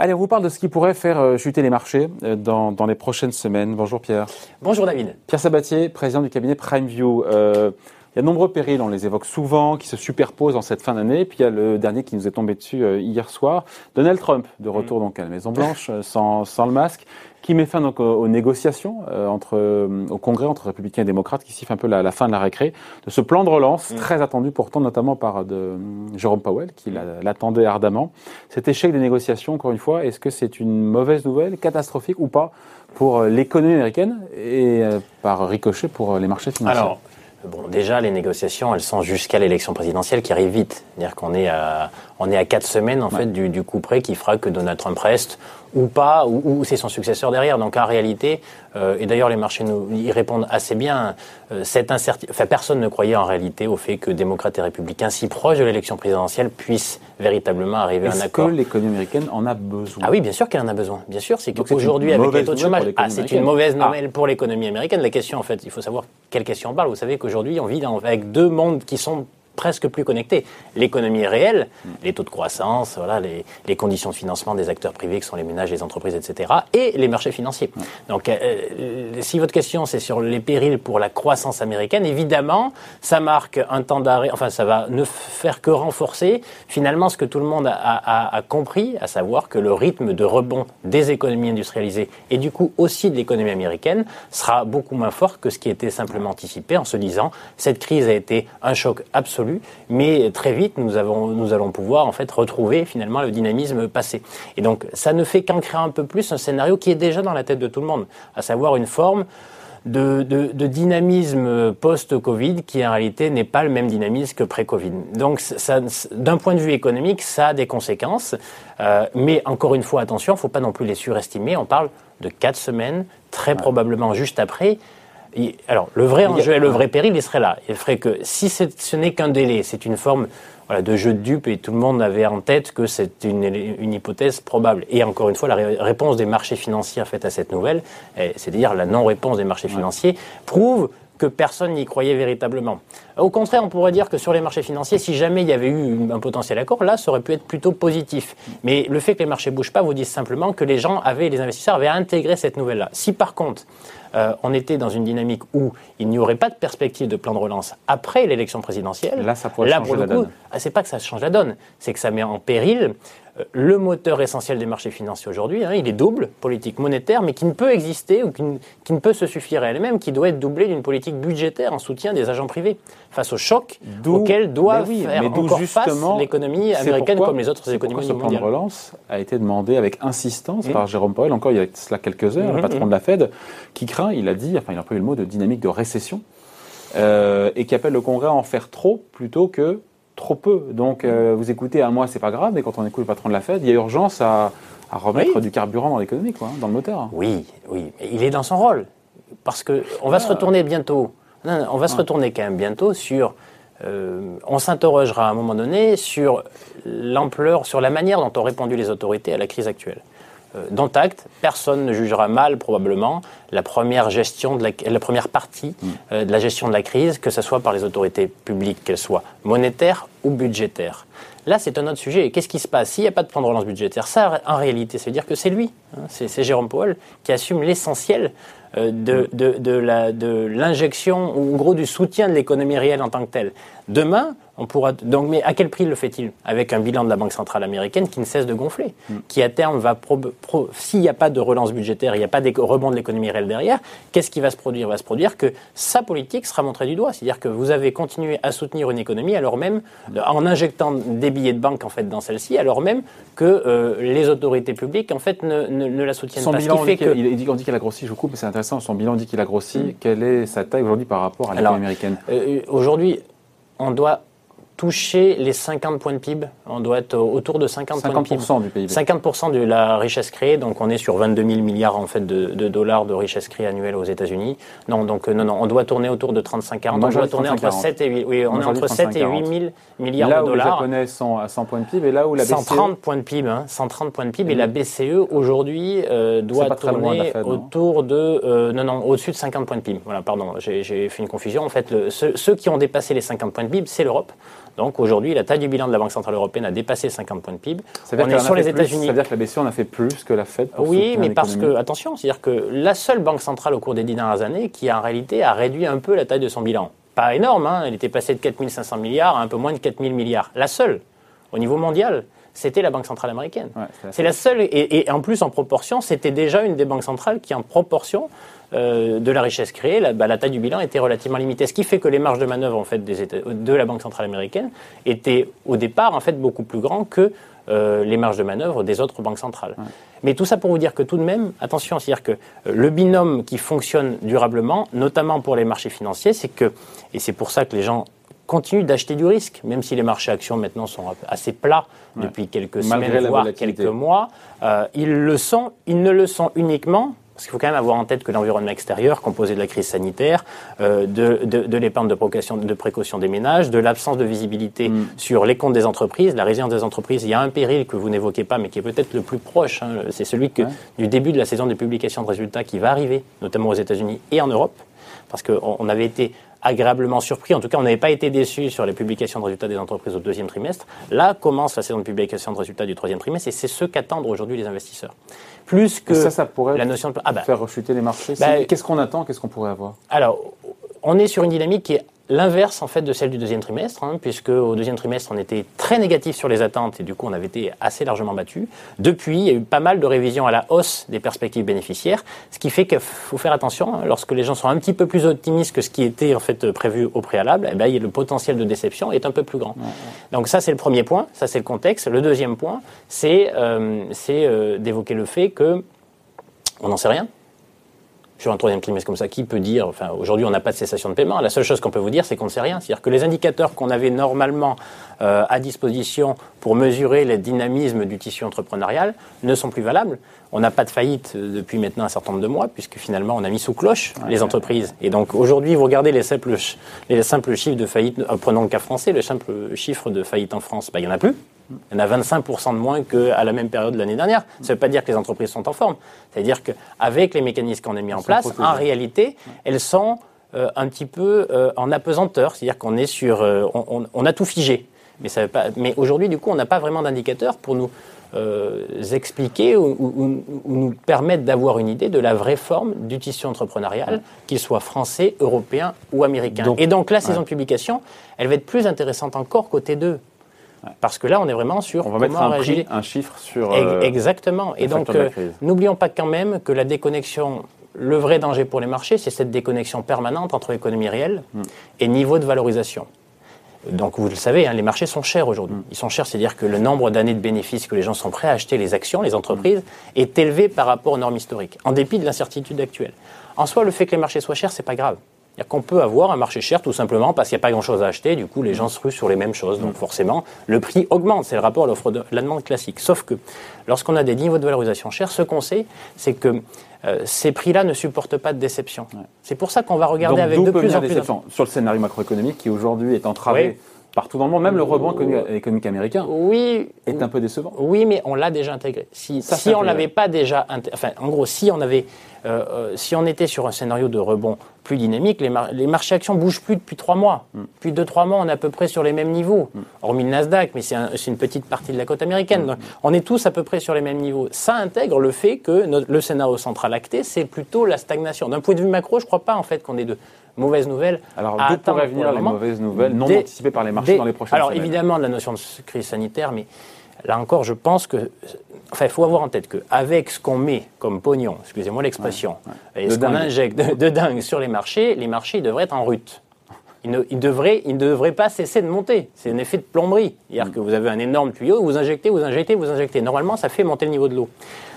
Allez, on vous parle de ce qui pourrait faire euh, chuter les marchés euh, dans, dans les prochaines semaines. Bonjour Pierre. Bonjour David. Pierre Sabatier, président du cabinet PrimeView. Euh, il y a de nombreux périls, on les évoque souvent, qui se superposent en cette fin d'année. Puis il y a le dernier qui nous est tombé dessus euh, hier soir. Donald Trump, de retour mm. donc à la Maison Blanche, sans, sans le masque qui met fin donc aux, négociations euh, entre, euh, au Congrès entre républicains et démocrates, qui siffle un peu la, la, fin de la récré, de ce plan de relance, mm. très attendu pourtant notamment par de, Jérôme Powell, qui l'attendait ardemment. Cet échec des négociations, encore une fois, est-ce que c'est une mauvaise nouvelle, catastrophique ou pas pour euh, l'économie américaine et par ricochet pour les marchés financiers? Alors, Bon, déjà, les négociations, elles sont jusqu'à l'élection présidentielle qui arrive vite. C'est-à-dire qu'on est à, on est à quatre semaines, en fait, du, du coup près qui fera que Donald Trump reste ou pas, ou, c'est son successeur derrière. Donc en réalité, euh, et d'ailleurs les marchés nous y répondent assez bien, euh, cette incertitude, enfin personne ne croyait en réalité au fait que démocrates et républicains si proches de l'élection présidentielle puissent véritablement arriver à un accord. Est-ce que l'économie américaine en a besoin? Ah oui, bien sûr qu'elle en a besoin. Bien sûr, c'est qu'aujourd'hui avec les taux de chômage, ah, c'est une mauvaise ah. nouvelle pour l'économie américaine. La question en fait, il faut savoir quelle question on parle. Vous savez qu'aujourd'hui on vit avec deux mondes qui sont presque plus connectés. L'économie réelle, les taux de croissance, voilà, les, conditions de financement des acteurs privés, qui sont les ménages, les entreprises, etc., et les marchés financiers. Donc, euh, euh, si votre question c'est sur les périls pour la croissance américaine, évidemment, ça marque un temps d'arrêt, enfin, ça va ne faire que renforcer finalement ce que tout le monde a, a, a compris, à savoir que le rythme de rebond des économies industrialisées et du coup aussi de l'économie américaine sera beaucoup moins fort que ce qui était simplement anticipé en se disant cette crise a été un choc absolu mais très vite, nous, avons, nous allons pouvoir en fait retrouver finalement le dynamisme passé. Et donc, ça ne fait qu'ancrer un peu plus un scénario qui est déjà dans la tête de tout le monde, à savoir une forme de, dynamisme post-Covid qui en réalité n'est pas le même dynamisme que pré-Covid. Donc d'un point de vue économique, ça a des conséquences. Euh, mais encore une fois, attention, il ne faut pas non plus les surestimer. On parle de quatre semaines, très probablement juste après alors, le vrai enjeu et le vrai péril, il serait là. Il ferait que si ce n'est qu'un délai, c'est une forme de jeu de dupe et tout le monde avait en tête que c'est une, hypothèse probable. Et encore une fois, la réponse des marchés financiers faite à cette nouvelle, c'est-à-dire la non-réponse des marchés financiers, prouve que personne n'y croyait véritablement. Au contraire, on pourrait dire que sur les marchés financiers, si jamais il y avait eu un potentiel accord, là, ça aurait pu être plutôt positif. Mais le fait que les marchés bougent pas vous dit simplement que les gens avaient, les investisseurs avaient intégré cette nouvelle-là. Si par contre, euh, on était dans une dynamique où il n'y aurait pas de perspective de plan de relance après l'élection présidentielle, là, ça pourrait changer la donne. Ah, c'est pas que ça change la donne, c'est que ça met en péril euh, le moteur essentiel des marchés financiers aujourd'hui, hein, il est double, politique monétaire, mais qui ne peut exister ou qui ne, peut se suffire à elle-même, qui doit être doublé d'une politique budgétaire en soutien des agents privés face au choc auquel doit faire encore face l'économie américaine comme les autres économies mondiales. Ce plan de relance a été demandé avec insistance par Jérôme Powell, encore il y a cela quelques heures, le patron de la Fed, qui craint, il a dit, enfin il a employé le mot de dynamique de récession, euh, et qui appelle le Congrès à en faire trop plutôt que trop peu. Donc, euh, vous écoutez un mois, c'est pas grave, mais quand on écoute le patron de la Fed, il y a urgence à, remettre du carburant dans l'économie, quoi, hein, dans le moteur. Oui, oui. Il est dans son rôle. Parce qu'on on va se retourner bientôt. on va se retourner quand même bientôt sur. Euh, on s'interrogera à un moment donné sur l'ampleur, sur la manière dont ont répondu les autorités à la crise actuelle. Euh, dans Tact, personne ne jugera mal probablement la première gestion de la, première partie mm. euh, de la gestion de la crise, que ce soit par les autorités publiques, qu'elles soient monétaires ou budgétaires. Là, c'est un autre sujet. Qu'est-ce qui se passe? S'il n'y a pas de plan de relance budgétaire, ça, en réalité, ça veut dire que c'est lui, hein, c'est Jérôme Powell, qui assume l'essentiel euh, de, de l'injection, ou en gros du soutien de l'économie réelle en tant que telle. Demain, on pourra. Donc, mais à quel prix le fait-il? Avec un bilan de la Banque centrale américaine qui ne cesse de gonfler, mm. qui à terme va. S'il n'y a pas de relance budgétaire, il n'y a pas de rebond de l'économie réelle derrière, qu'est-ce qui va se produire? Il va se produire que sa politique sera montrée du doigt. C'est-à-dire que vous avez continué à soutenir une économie alors même, en injectant des billets de banque en fait dans celle-ci, alors même que euh, les autorités publiques en fait ne, ne, la soutiennent son pas. Bilan dit il, dit, on dit qu'elle a grossi, je vous coupe, mais c'est intéressant. Son bilan dit qu'il a grossi. Mm. Quelle est sa taille aujourd'hui par rapport à l'économie américaine? euh, Aujourd'hui, on doit toucher les 50 points de PIB. On doit être autour de 50, points de PIB. 50% du PIB. 50% de la richesse créée. Donc on est sur 22 000 milliards en fait de, dollars de richesse créée annuelle aux États-Unis. Non, donc non, non, on doit tourner autour de 35-40. On doit tourner entre 7 et 8. Oui, on, est entre 7 et 8 000 milliards de dollars. Là où les Japonais sont à 100 points de PIB et là où la BCE 130 points de PIB, hein, 130 points de PIB et la BCE aujourd'hui euh, doit tourner autour de euh, non non au-dessus de 50 points de PIB. Voilà, pardon, j'ai fait une confusion. En fait, le, ceux, qui ont dépassé les 50 points de PIB, c'est l'Europe. Donc aujourd'hui, la taille du bilan de la Banque centrale européenne a dépassé 50 points de PIB. Ça veut dire on est sur les États-Unis. Ça veut dire que la BCE en a fait plus que la Fed pour Oui, mais parce que attention, c'est-à-dire que la seule banque centrale au cours des dix dernières années qui en réalité a réduit un peu la taille de son bilan. Pas énorme, hein, elle était passée de 4 500 milliards à un peu moins de 4 000 milliards. La seule au niveau mondial c'était la Banque centrale américaine. c'est la seule, et, en plus en proportion, c'était déjà une des banques centrales qui en proportion euh, de la richesse créée, la, bah, la, taille du bilan était relativement limitée. Ce qui fait que les marges de manœuvre en fait, des de la Banque centrale américaine étaient au départ en fait, beaucoup plus grands que euh, les marges de manœuvre des autres banques centrales. Mais tout ça pour vous dire que tout de même, attention, c'est-à-dire que euh, le binôme qui fonctionne durablement, notamment pour les marchés financiers, c'est que, et c'est pour ça que les gens continuent d'acheter du risque, même si les marchés actions maintenant sont assez plats depuis quelques semaines, voire quelques mois. Euh, ils le sont, ils ne le sont uniquement parce qu'il faut quand même avoir en tête que l'environnement extérieur, composé de la crise sanitaire, euh, de, de, de l'épargne de précaution, de précaution des ménages, de l'absence de visibilité mm. sur les comptes des entreprises, la résilience des entreprises, il y a un péril que vous n'évoquez pas, mais qui est peut-être le plus proche. Hein, c'est celui que, du début de la saison de publication de résultats qui va arriver, notamment aux États-Unis et en Europe, parce qu'on on avait été agréablement surpris. En tout cas, on n'avait pas été déçus sur les publications de résultats des entreprises au deuxième trimestre. Là commence la saison de publication de résultats du troisième trimestre et c'est ce qu'attendent aujourd'hui les investisseurs. Plus que ça, ça pourrait la notion de ah bah, faire rechuter les marchés. Bah, qu'est-ce qu'on attend? Qu'est-ce qu'on pourrait avoir? Alors, on est sur une dynamique qui est l'inverse en fait de celle du deuxième trimestre, hein, puisque au deuxième trimestre on était très négatif sur les attentes et du coup on avait été assez largement battu. Depuis, il y a eu pas mal de révisions à la hausse des perspectives bénéficiaires, ce qui fait qu'il faut faire attention hein, lorsque les gens sont un petit peu plus optimistes que ce qui était en fait prévu au préalable. Eh ben, le potentiel de déception est un peu plus grand. Donc ça c'est le premier point, ça c'est le contexte. Le deuxième point, c'est euh, euh, d'évoquer le fait que on n'en sait rien sur un troisième trimestre comme ça, qui peut dire, enfin aujourd'hui on n'a pas de cessation de paiement, la seule chose qu'on peut vous dire c'est qu'on ne sait rien. C'est-à-dire que les indicateurs qu'on avait normalement euh, à disposition pour mesurer le dynamisme du tissu entrepreneurial ne sont plus valables. On n'a pas de faillite depuis maintenant un certain nombre de mois, puisque finalement on a mis sous cloche les entreprises. Et donc aujourd'hui, vous regardez les simples, les simples chiffres de faillite, euh, prenons le cas français, le simple chiffre de faillite en France, bah, il n'y en a plus. Il y en a 25% de moins qu'à la même période de l'année dernière. Ça ne veut pas dire que les entreprises sont en forme. C'est-à-dire qu'avec les mécanismes qu'on a mis en place, en réalité, elles sont euh, un petit peu euh, en apesanteur. C'est-à-dire qu'on est sur, euh, on, a tout figé. Mais, ça pas, mais aujourd'hui, du coup, on n'a pas vraiment d'indicateur pour nous expliquer ou, nous permettre d'avoir une idée de la vraie forme du tissu entrepreneurial, qu'il soit français, européen ou américain. Et donc la saison de publication, elle va être plus intéressante encore côté 2. Parce que là, on est vraiment sur. On va mettre un, prix, un chiffre sur. Euh, exactement. Et donc, euh, n'oublions pas quand même que la déconnexion, le vrai danger pour les marchés, c'est cette déconnexion permanente entre économie réelle hmm. et niveau de valorisation. Donc, vous le savez, hein, les marchés sont chers aujourd'hui. Hmm. Ils sont chers, c'est-à-dire que le nombre d'années de bénéfices que les gens sont prêts à acheter, les actions, les entreprises, hmm. est élevé par rapport aux normes historiques, en dépit de l'incertitude actuelle. En soi, le fait que les marchés soient chers, c'est pas grave cest qu'on peut avoir un marché cher tout simplement parce qu'il n'y a pas grand-chose à acheter, du coup les gens se ruent sur les mêmes choses, donc forcément le prix augmente, c'est le rapport à l'offre de la demande classique. Sauf que lorsqu'on a des niveaux de valorisation chers, ce qu'on sait, c'est que euh, ces prix-là ne supportent pas de déception. C'est pour ça qu'on va regarder avec de plus en plus... Sur le scénario macroéconomique qui aujourd'hui est entravé partout dans le monde, même le rebond économique américain oui, est un peu décevant. Oui, mais on l'a déjà intégré. Si, si on l'avait pas déjà, enfin, en gros, si on avait, euh, euh, si on était sur un scénario de rebond plus dynamique, les, les marchés actions bougent plus depuis trois mois. Mm. Depuis deux trois mois, on est à peu près sur les mêmes niveaux, mm. hormis le Nasdaq, mais c'est une petite partie de la côte américaine. Mm. on est tous à peu près sur les mêmes niveaux. Ça intègre le fait que le scénario central acté, c'est plutôt la stagnation. D'un point de vue macro, je ne crois pas en fait qu'on ait de mauvaises nouvelles. Alors, d'où pourraient venir les mauvaises nouvelles non anticipées par les marchés dans les prochaines Alors, évidemment, la notion de crise sanitaire, mais là encore, je pense que. Enfin, il faut avoir en tête qu'avec ce qu'on met comme pognon, excusez-moi l'expression, et ce qu'on injecte de, dingue sur les marchés, les marchés devraient être en rute. Ils ne, devraient, ils ne devraient pas cesser de monter. C'est un effet de plomberie. C'est-à-dire mm. que vous avez un énorme tuyau, vous injectez, vous injectez, vous injectez. Normalement, ça fait monter le niveau de l'eau.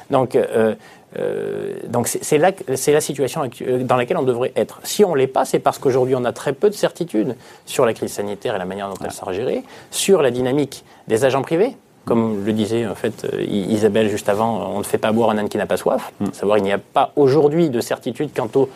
Donc, euh, Euh, donc c'est la, la situation dans laquelle on devrait être. Si on ne l'est pas, c'est parce qu'aujourd'hui on a très peu de certitudes sur la crise sanitaire et la manière dont elle sera gérée, sur la dynamique des agents privés. Comme le disait en fait Isabelle juste avant, on ne fait pas boire un âne qui n'a pas soif. Mm. Savoir, il n'y a pas aujourd'hui de certitude quant au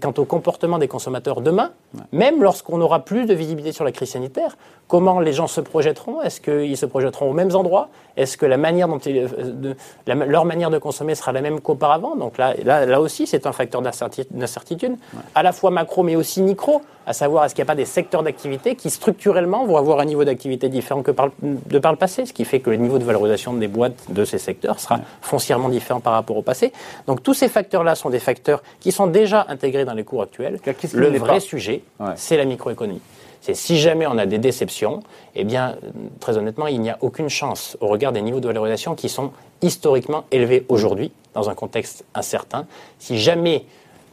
quant au comportement des consommateurs demain, même lorsqu'on aura plus de visibilité sur la crise sanitaire, comment les gens se projetteront? Est-ce qu'ils se projetteront aux mêmes endroits? Est-ce que la manière dont euh, leur manière de consommer sera la même qu'auparavant? Donc là, là, là aussi, c'est un facteur d'incertitude, à la fois macro mais aussi micro, à savoir est-ce qu'il n'y a pas des secteurs d'activité qui structurellement vont avoir un niveau d'activité différent que par, de par le passé, ce qui fait que le niveau de valorisation des boîtes de ces secteurs sera foncièrement différent par rapport au passé. Donc tous ces facteurs-là sont des facteurs qui sont déjà intégrés dans les cours actuels. Le vrai sujet, c'est la microéconomie. C'est si jamais on a des déceptions, eh bien, très honnêtement, il n'y a aucune chance au regard des niveaux de valorisation qui sont historiquement élevés aujourd'hui, dans un contexte incertain. Si jamais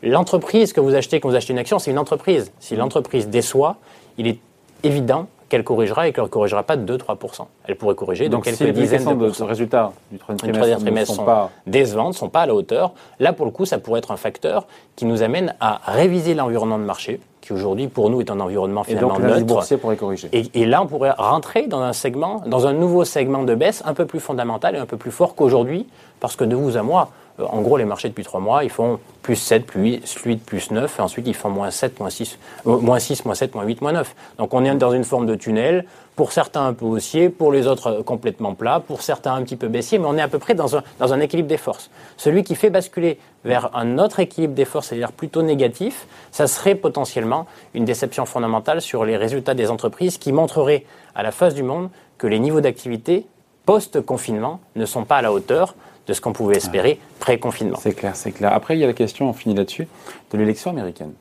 l'entreprise que vous achetez, quand vous achetez une action, c'est une entreprise. Si l'entreprise déçoit, il est évident qu'elle corrigera et qu'elle ne corrigera pas de 2-3%. Elle pourrait corriger Donc de quelques si dizaines de, de résultats du troisième trimestre, trimestre sont, pas... décevants, ne sont pas à la hauteur, là, pour le coup, ça pourrait être un facteur qui nous amène à réviser l'environnement de marché, qui aujourd'hui, pour nous, est un environnement finalement et donc, boursier pourrait corriger. Et, et, là, on pourrait rentrer dans un segment, dans un nouveau segment de baisse un peu plus fondamental et un peu plus fort qu'aujourd'hui, parce que de vous à moi, en gros, les marchés depuis trois mois, ils font plus 7, plus 8, plus 9, et ensuite ils font moins 7, moins 6, euh, moins 6, moins 7, moins 8, moins 9. Donc on est dans une forme de tunnel, pour certains un peu haussier, pour les autres euh, complètement plat, pour certains un petit peu baissier, mais on est à peu près dans un, dans un équilibre des forces. Celui qui fait basculer vers un autre équilibre des forces, c'est-à-dire plutôt négatif, ça serait potentiellement une déception fondamentale sur les résultats des entreprises qui montrerait à la face du monde que les niveaux d'activité post-confinement ne sont pas à la hauteur de ce qu'on pouvait espérer pré-confinement. C'est clair, c'est clair. Après, il y a la question, on finit là-dessus, de l'élection américaine.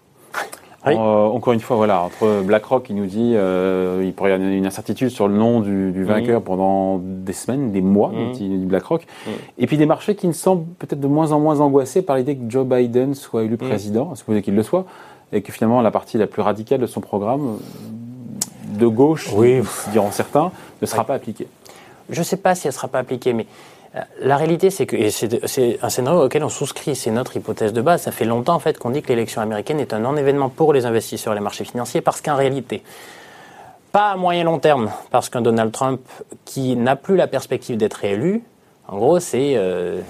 Euh, encore une fois, voilà, entre BlackRock qui nous dit euh, il pourrait y avoir une incertitude sur le nom du, vainqueur pendant des semaines, des mois, mmh. dit BlackRock, et puis des marchés qui ne semblent peut-être de moins en moins angoissés par l'idée que Joe Biden soit élu président, à supposer qu'il le soit, et que finalement la partie la plus radicale de son programme, de gauche, oui. diront certains, ne sera pas appliquée. Je ne sais pas si elle ne sera pas appliquée, mais la réalité, c'est que c'est un scénario auquel on souscrit, c'est notre hypothèse de base. Ça fait longtemps en fait qu'on dit que l'élection américaine est un non-événement pour les investisseurs et les marchés financiers, parce qu'en réalité, pas à moyen long terme, parce qu'un Donald Trump qui n'a plus la perspective d'être réélu, en gros, c'est euh,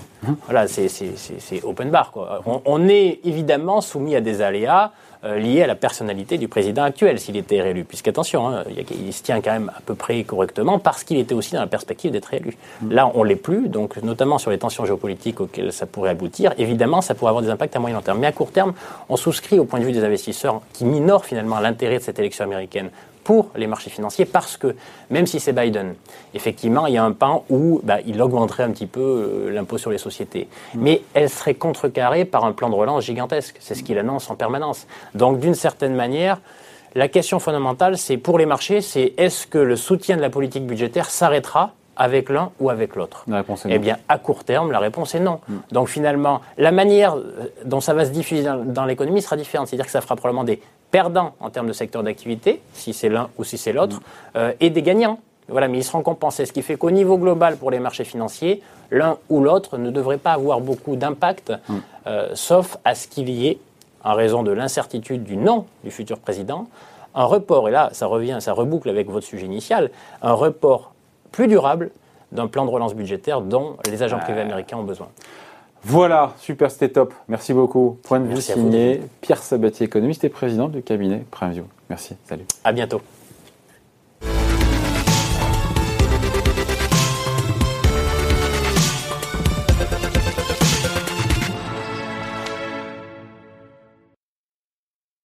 voilà, c'est open bar. Quoi. on, est évidemment soumis à des aléas. Euh, lié à la personnalité du président actuel s'il était réélu. Puisqu'attention, hein, il, se tient quand même à peu près correctement parce qu'il était aussi dans la perspective d'être réélu. Mm. Là, on l'est plus, donc notamment sur les tensions géopolitiques auxquelles ça pourrait aboutir. Évidemment, ça pourrait avoir des impacts à moyen long terme. Mais à court terme, on souscrit au point de vue des investisseurs qui minorent finalement l'intérêt de cette élection américaine pour les marchés financiers parce que même si c'est Biden, effectivement, il y a un pan où bah, il augmenterait un petit peu euh, l'impôt sur les sociétés. Mm. Mais elle serait contrecarrée par un plan de relance gigantesque. C'est ce qu'il annonce en permanence. Donc d'une certaine manière, la question fondamentale, c'est pour les marchés, c'est est-ce que le soutien de la politique budgétaire s'arrêtera avec l'un ou avec l'autre Eh bien, à court terme, la réponse est non. Mm. Donc finalement, la manière euh, dont ça va se diffuser dans l'économie sera différente. C'est-à-dire que ça fera probablement des perdants en termes de secteur d'activité, si c'est l'un ou si c'est l'autre, mm. euh, et des gagnants. Voilà, mais ils seront compensés. Ce qui fait qu'au niveau global, pour les marchés financiers, l'un ou l'autre ne devrait pas avoir beaucoup d'impact, mm. euh, sauf à ce qu'il y ait, en raison de l'incertitude du nom du futur président, un report, et là ça revient, ça reboucle avec votre sujet initial, un report plus durable d'un plan de relance budgétaire dont les agents privés américains ont besoin. Voilà, super, c'était top. Merci beaucoup. Point de vue signé Pierre Sabatier, économiste et président du cabinet Primeview. Merci, salut. À bientôt.